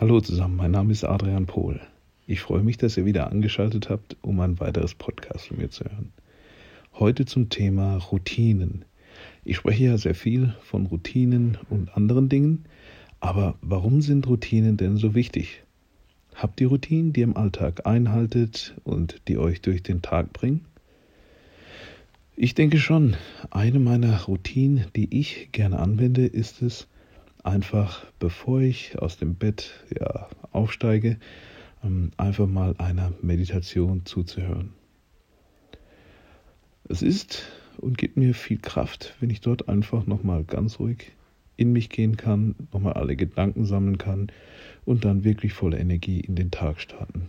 Hallo zusammen, mein Name ist Adrian Pohl. Ich freue mich, dass ihr wieder angeschaltet habt, um ein weiteres Podcast von mir zu hören. Heute zum Thema Routinen. Ich spreche ja sehr viel von Routinen und anderen Dingen, aber warum sind Routinen denn so wichtig? Habt ihr Routinen, die ihr im Alltag einhaltet und die euch durch den Tag bringen? Ich denke schon, eine meiner Routinen, die ich gerne anwende, ist es, einfach bevor ich aus dem Bett ja, aufsteige, ähm, einfach mal einer Meditation zuzuhören. Es ist und gibt mir viel Kraft, wenn ich dort einfach nochmal ganz ruhig in mich gehen kann, nochmal alle Gedanken sammeln kann und dann wirklich voller Energie in den Tag starten.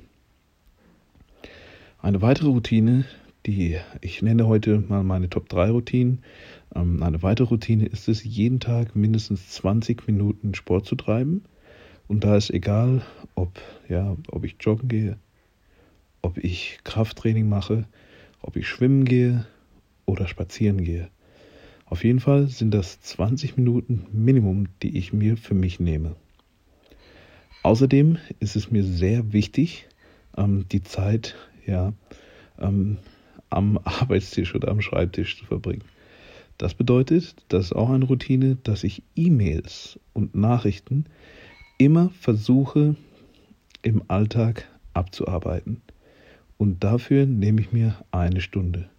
Eine weitere Routine, die ich nenne heute mal meine Top 3 Routinen. Ähm, eine weitere Routine ist es, jeden Tag mindestens 20 Minuten Sport zu treiben. Und da ist egal, ob, ja, ob ich joggen gehe, ob ich Krafttraining mache, ob ich schwimmen gehe oder spazieren gehe. Auf jeden Fall sind das 20 Minuten Minimum, die ich mir für mich nehme. Außerdem ist es mir sehr wichtig, ähm, die Zeit ja, ähm, am Arbeitstisch oder am Schreibtisch zu verbringen. Das bedeutet, das ist auch eine Routine, dass ich E-Mails und Nachrichten immer versuche im Alltag abzuarbeiten. Und dafür nehme ich mir eine Stunde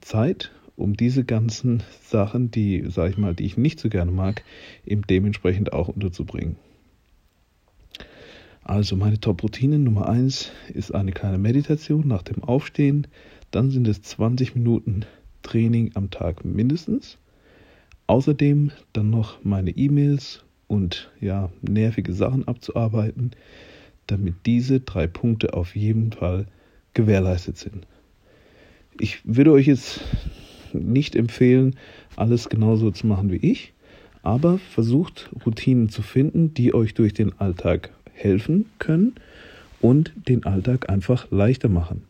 Zeit, um diese ganzen Sachen, die, sag ich mal, die ich nicht so gerne mag, eben dementsprechend auch unterzubringen. Also meine Top-Routine Nummer 1 ist eine kleine Meditation nach dem Aufstehen. Dann sind es 20 Minuten Training am Tag mindestens. Außerdem dann noch meine E-Mails und ja, nervige Sachen abzuarbeiten, damit diese drei Punkte auf jeden Fall gewährleistet sind. Ich würde euch jetzt nicht empfehlen, alles genauso zu machen wie ich, aber versucht Routinen zu finden, die euch durch den Alltag helfen können und den Alltag einfach leichter machen.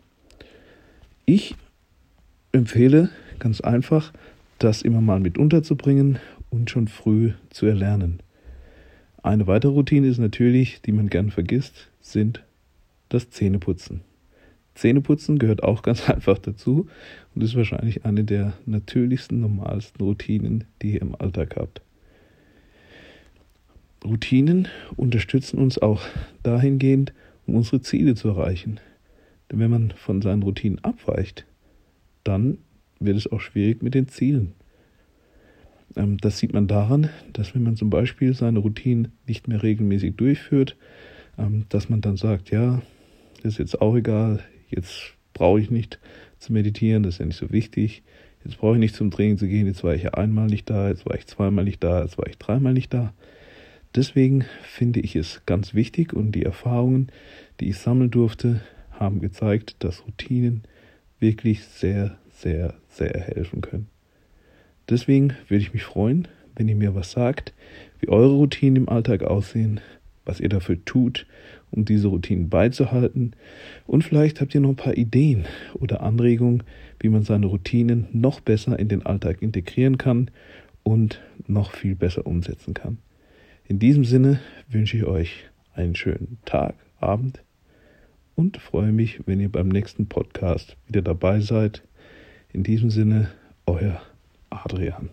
Ich empfehle ganz einfach, das immer mal mit unterzubringen und schon früh zu erlernen. Eine weitere Routine ist natürlich, die man gern vergisst, sind das Zähneputzen. Zähneputzen gehört auch ganz einfach dazu und ist wahrscheinlich eine der natürlichsten, normalsten Routinen, die ihr im Alltag habt. Routinen unterstützen uns auch dahingehend, um unsere Ziele zu erreichen. Denn wenn man von seinen Routinen abweicht, dann wird es auch schwierig mit den Zielen. Ähm, das sieht man daran, dass wenn man zum Beispiel seine Routinen nicht mehr regelmäßig durchführt, ähm, dass man dann sagt, ja, das ist jetzt auch egal, jetzt brauche ich nicht zu meditieren, das ist ja nicht so wichtig, jetzt brauche ich nicht zum Training zu gehen, jetzt war ich ja einmal nicht da, jetzt war ich zweimal nicht da, jetzt war ich dreimal nicht da. Deswegen finde ich es ganz wichtig und die Erfahrungen, die ich sammeln durfte, haben gezeigt, dass Routinen wirklich sehr, sehr, sehr helfen können. Deswegen würde ich mich freuen, wenn ihr mir was sagt, wie eure Routinen im Alltag aussehen, was ihr dafür tut, um diese Routinen beizuhalten. Und vielleicht habt ihr noch ein paar Ideen oder Anregungen, wie man seine Routinen noch besser in den Alltag integrieren kann und noch viel besser umsetzen kann. In diesem Sinne wünsche ich euch einen schönen Tag, Abend und freue mich, wenn ihr beim nächsten Podcast wieder dabei seid. In diesem Sinne, euer Adrian.